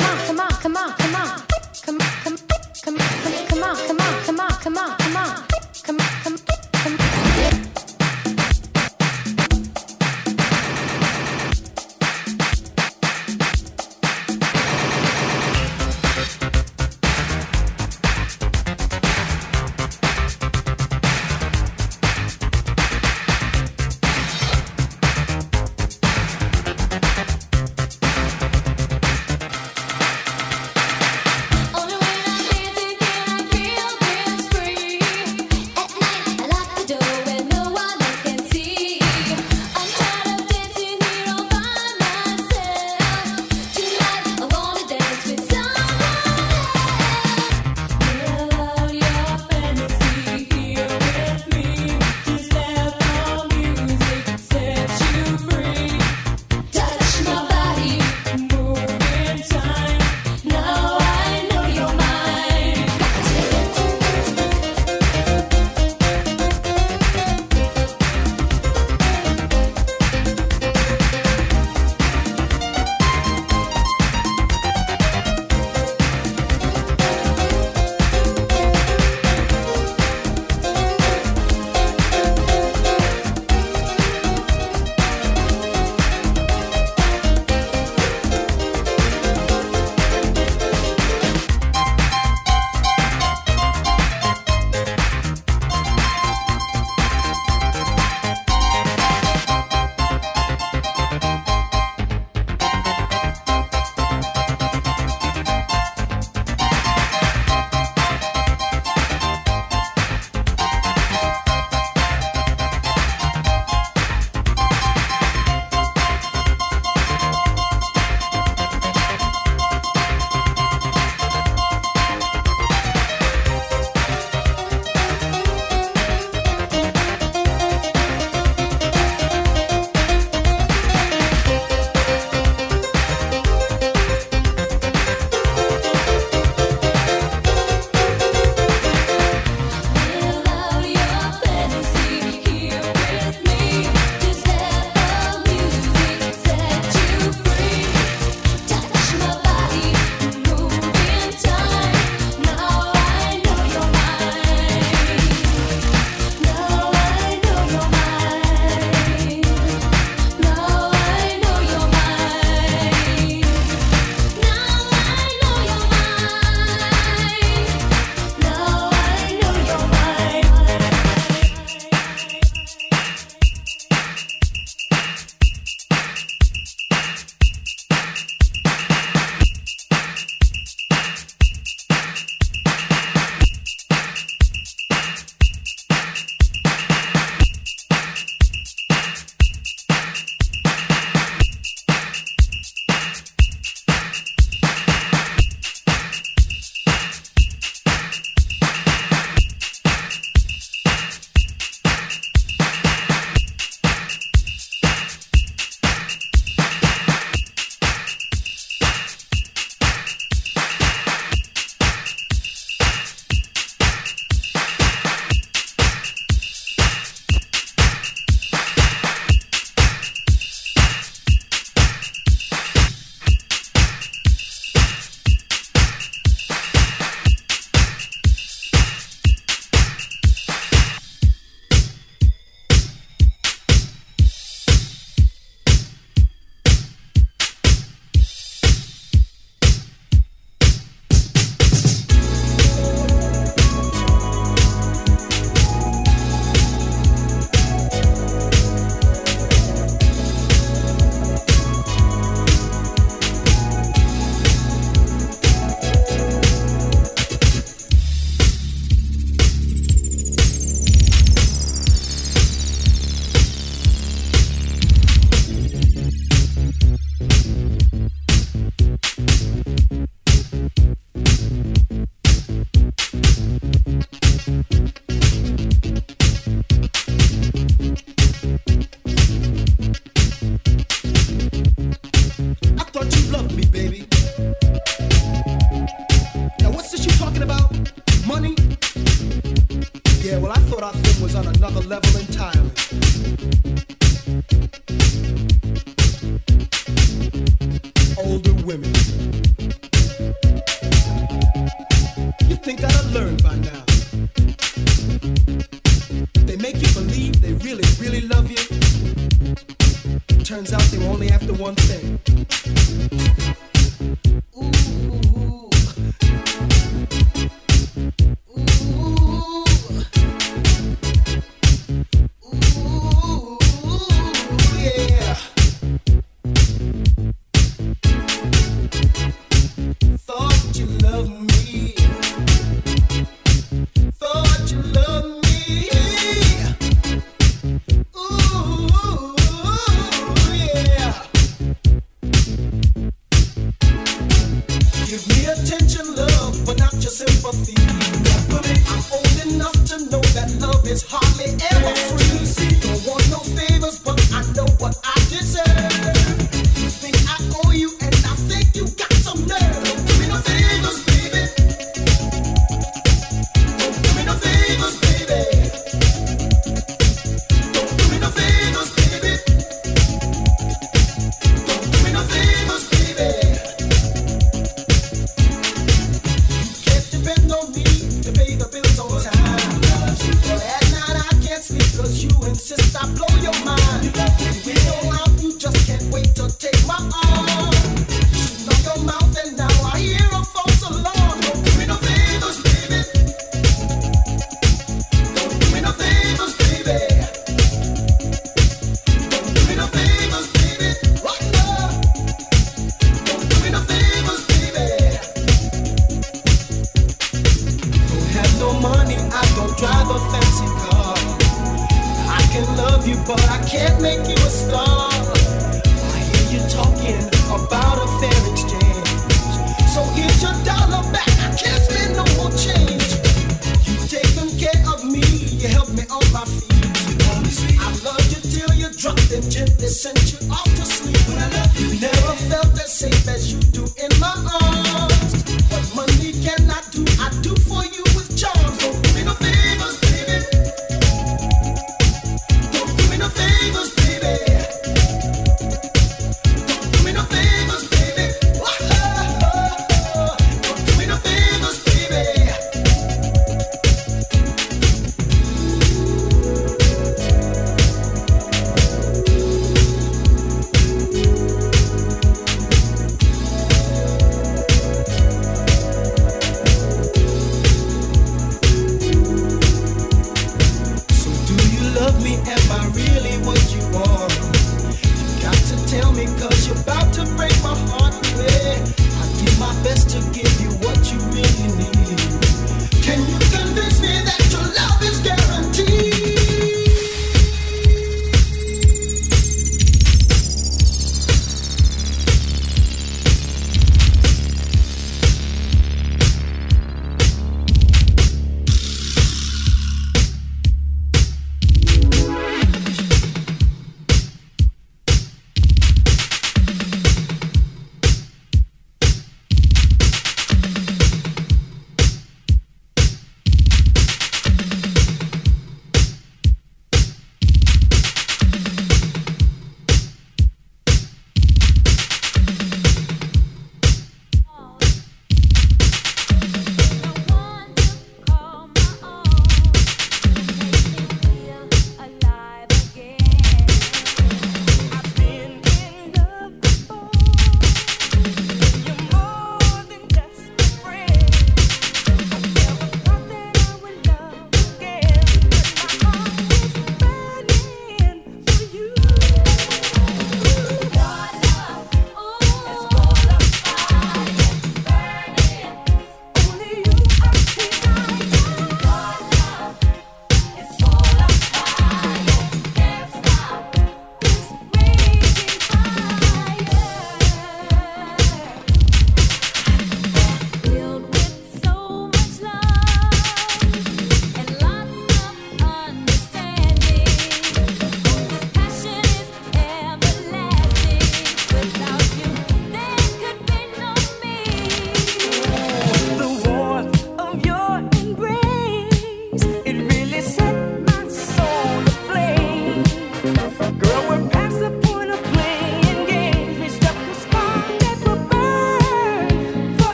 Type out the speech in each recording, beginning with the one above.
on.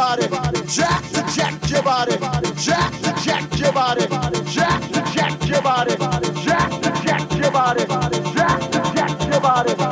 body, jack to jack your body, jack to jack your body, jack to jack your body, jack to jack your body, jack to jack your body.